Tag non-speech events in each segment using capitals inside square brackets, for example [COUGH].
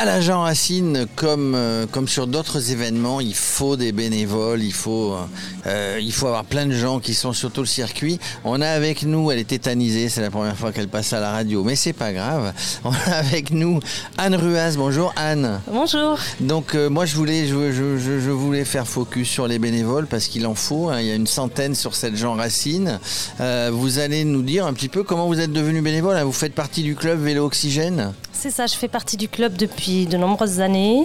À la Jean Racine, comme, euh, comme sur d'autres événements, il faut des bénévoles, il faut, euh, il faut avoir plein de gens qui sont sur tout le circuit. On a avec nous, elle est tétanisée, c'est la première fois qu'elle passe à la radio, mais c'est pas grave. On a avec nous Anne Ruas. Bonjour Anne. Bonjour. Donc euh, moi je voulais, je, je- je- je voulais faire focus sur les bénévoles parce qu'il en faut. hein. il y a une centaine sur cette Jean Racine. Euh, vous allez nous dire un petit peu comment vous êtes devenu bénévole. hein. Vous faites partie du club Vélo Oxygène? C'est ça, je fais partie du club depuis de nombreuses années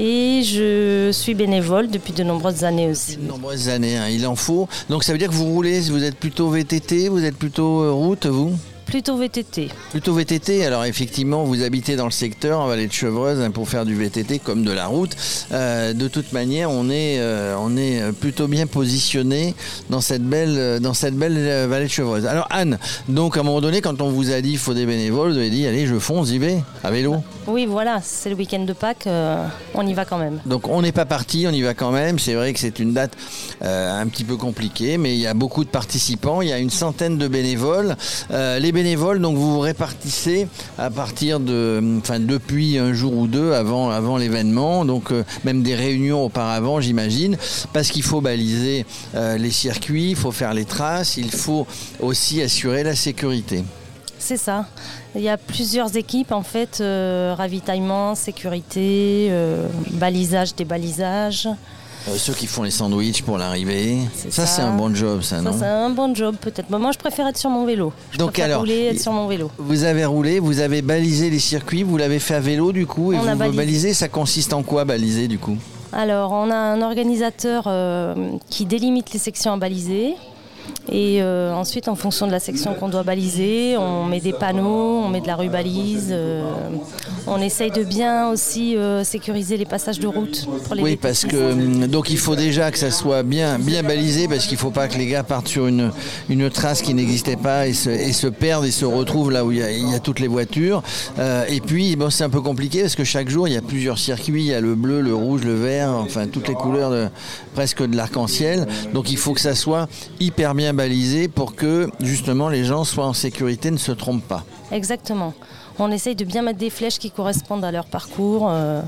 et je suis bénévole depuis de nombreuses années aussi. De nombreuses années, hein, il en faut. Donc ça veut dire que vous roulez, vous êtes plutôt VTT, vous êtes plutôt euh, route, vous? Plutôt VTT. Plutôt VTT, alors effectivement vous habitez dans le secteur en vallée de Chevreuse hein, pour faire du VTT comme de la route. Euh, de toute manière, on est, euh, on est plutôt bien positionné dans cette belle, euh, dans cette belle vallée de Chevreuse. Alors Anne, donc à un moment donné, quand on vous a dit il faut des bénévoles, vous avez dit allez je fonce, j'y vais, à vélo. Oui, voilà, c'est le week-end de Pâques, euh, on y va quand même. Donc on n'est pas parti, on y va quand même. C'est vrai que c'est une date un petit peu compliquée, mais il y a beaucoup de participants. Il y a une centaine de bénévoles. Les bénévoles, donc vous vous répartissez à partir de, enfin depuis un jour ou deux avant, avant l'événement. Donc euh, même des réunions auparavant, j'imagine, parce qu'il faut baliser euh, les circuits, il faut faire les traces, il faut aussi assurer la sécurité. C'est ça. Il y a plusieurs équipes en fait, euh, ravitaillement, sécurité, balisage, débalisage. Euh, ceux qui font les sandwichs pour l'arrivée, ça, ça. c'est un bon job, ça, Ça non c'est un bon job peut-être. Mais moi je préfère être sur mon vélo. Je Donc, alors, rouler, être sur mon vélo. Vous avez roulé, vous avez balisé les circuits, vous l'avez fait à vélo du coup, et On vous a balisé. balisez, ça consiste en quoi baliser du coup? Alors, on a un organisateur euh, qui délimite les sections à baliser. Et euh, ensuite, en fonction de la section qu'on doit baliser, on met des panneaux, on met de la rubalise. euh, on essaye de bien aussi euh, sécuriser les passages de route pour les Oui, parce que hum, donc il faut déjà que ça soit bien bien balisé, parce qu'il faut pas que les gars partent sur une, une trace qui n'existait pas et se, et se perdent et se retrouvent là où il y a, il y a toutes les voitures. Euh, et puis bon, c'est un peu compliqué parce que chaque jour il y a plusieurs circuits, il y a le bleu, le rouge, le vert, enfin toutes les couleurs de, presque de l'arc-en-ciel. Donc il faut que ça soit hyper bien balisé pour que justement les gens soient en sécurité, ne se trompent pas. Exactement. On essaye de bien mettre des flèches qui correspondent à leur parcours euh,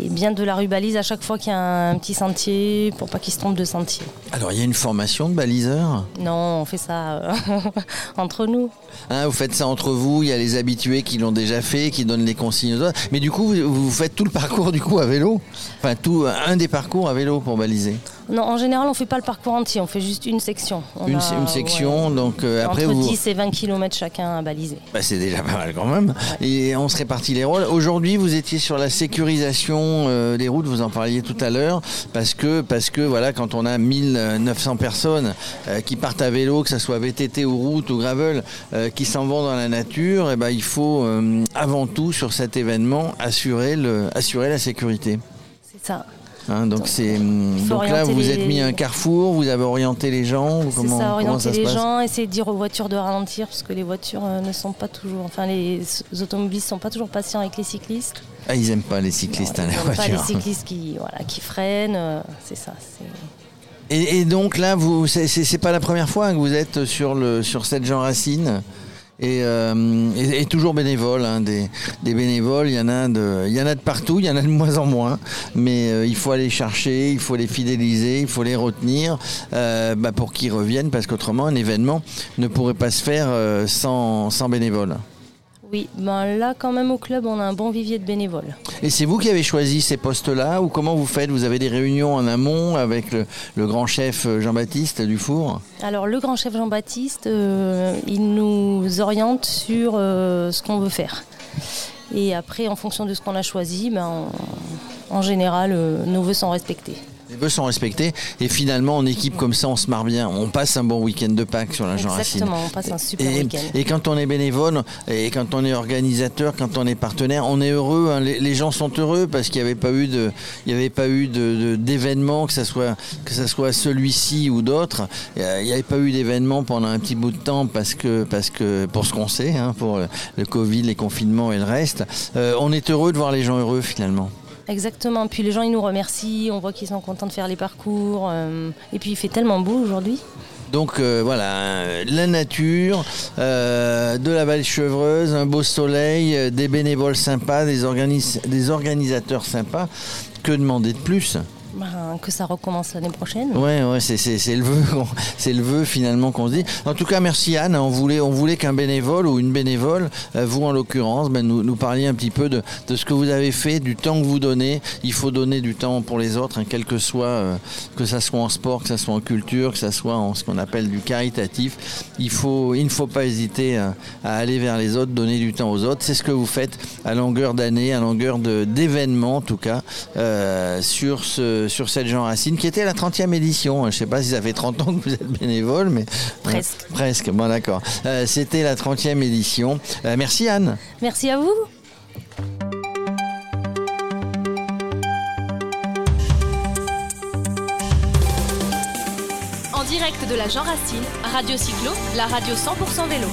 et bien de la rubalise à chaque fois qu'il y a un petit sentier pour pas qu'ils se trompent de sentier. Alors il y a une formation de baliseur Non, on fait ça euh, [LAUGHS] entre nous. Hein, vous faites ça entre vous, il y a les habitués qui l'ont déjà fait, qui donnent les consignes aux autres. Mais du coup, vous, vous faites tout le parcours du coup à vélo? Enfin, tout, un des parcours à vélo pour baliser. Non, en général, on fait pas le parcours entier, on fait juste une section. On Une, a, une section, ouais, donc euh, après entre vous... 10 et 20 km chacun à baliser. Bah, c'est déjà pas mal quand même. Et on se répartit les rôles. Aujourd'hui, vous étiez sur la sécurisation euh, des routes, vous en parliez tout à l'heure, parce que, parce que voilà, quand on a 1900 personnes euh, qui partent à vélo, que ce soit VTT ou route ou gravel, euh, qui s'en vont dans la nature, et ben, il faut avant tout sur cet événement assurer, le, assurer la sécurité. C'est ça. Hein, donc c'est hum, donc là vous les- êtes mis un carrefour, vous avez orienté les gens. Comment, ça, comment orienter ça se les passe gens, essayer de dire aux voitures de ralentir, parce que les voitures euh, ne sont pas toujours. Enfin, les automobilistes sont pas toujours patients avec les cyclistes. Ah, ils aiment pas les cyclistes, Non, hein, ils pas les cyclistes qui, voilà, qui freinent. euh, c'est ça. Et, et donc là, vous, c'est- pas la première fois que vous êtes sur le sur cette Jean Racine? Et, euh, et- toujours bénévole, hein, des, bénévoles, il y en a de, il y en a de partout, il y en a de moins en moins, mais euh, il faut aller chercher, il faut les fidéliser, il faut les retenir euh, bah, pour qu'ils reviennent, parce qu'autrement un événement ne pourrait pas se faire euh, sans bénévoles. Oui, ben là, quand même, au club, on a un bon vivier de bénévoles. Et c'est vous qui avez choisi ces postes-là, ou comment vous faites? Vous avez des réunions en amont avec le, le grand chef euh, Jean-Baptiste Dufour? Alors, le grand chef Jean-Baptiste, euh, il nous oriente sur euh, ce qu'on veut faire. Et après, en fonction de ce qu'on a choisi, ben, on- en général, euh, nos vœux sont respectés. Vœux sont respectés et finalement en équipe comme ça on se marre bien. On passe un bon week-end de Pâques sur la Jean Racine. Exactement, on passe un super Et, week-end. et quand on est bénévole et quand on est organisateur, quand on est partenaire, on est heureux. hein. Les, les gens sont heureux parce qu'il n'y avait pas eu de, il y avait pas eu de, de- d'événement que ça soit que ça soit celui-ci ou d'autres. Il n'y avait pas eu d'événement pendant un petit bout de temps parce que parce que pour ce qu'on sait, hein, pour le Covid, les confinements et le reste. Euh, on est heureux de voir les gens heureux finalement. Exactement. Puis les gens, ils nous remercient. On voit qu'ils sont contents de faire les parcours. euh, et puis il fait tellement beau aujourd'hui. Donc euh, voilà, la nature, euh, de la vallée chevreuse, un beau soleil, des bénévoles sympas, des organisateurs sympas. Que demander de plus? Ben, que ça recommence l'année prochaine. Ouais, c'est, le vœu, [LAUGHS] c'est le vœu finalement qu'on se dit. En tout cas, merci Anne. On voulait, on voulait qu'un bénévole ou une bénévole, euh, vous en l'occurrence, ben, nous, parliez un petit peu de, ce que vous avez fait, du temps que vous donnez. Il faut donner du temps pour les autres, hein, quel que soit, euh, que ça soit en sport, que ça soit en culture, que ça soit en ce qu'on appelle du caritatif. Il faut, il ne faut pas hésiter à, à aller vers les autres, donner du temps aux autres. C'est ce que vous faites à longueur d'année, à longueur d'événements en tout cas, euh, sur, ce, sur cette Jean Racine, qui était la 30e édition. Je ne sais pas si ça fait 30 ans que vous êtes bénévole, mais... Presque. Presque, bon d'accord. Euh, C'était la 30e édition. Euh, merci Anne. Merci à vous. En direct de la Jean Racine, Radio Cyclo, la radio 100% vélo.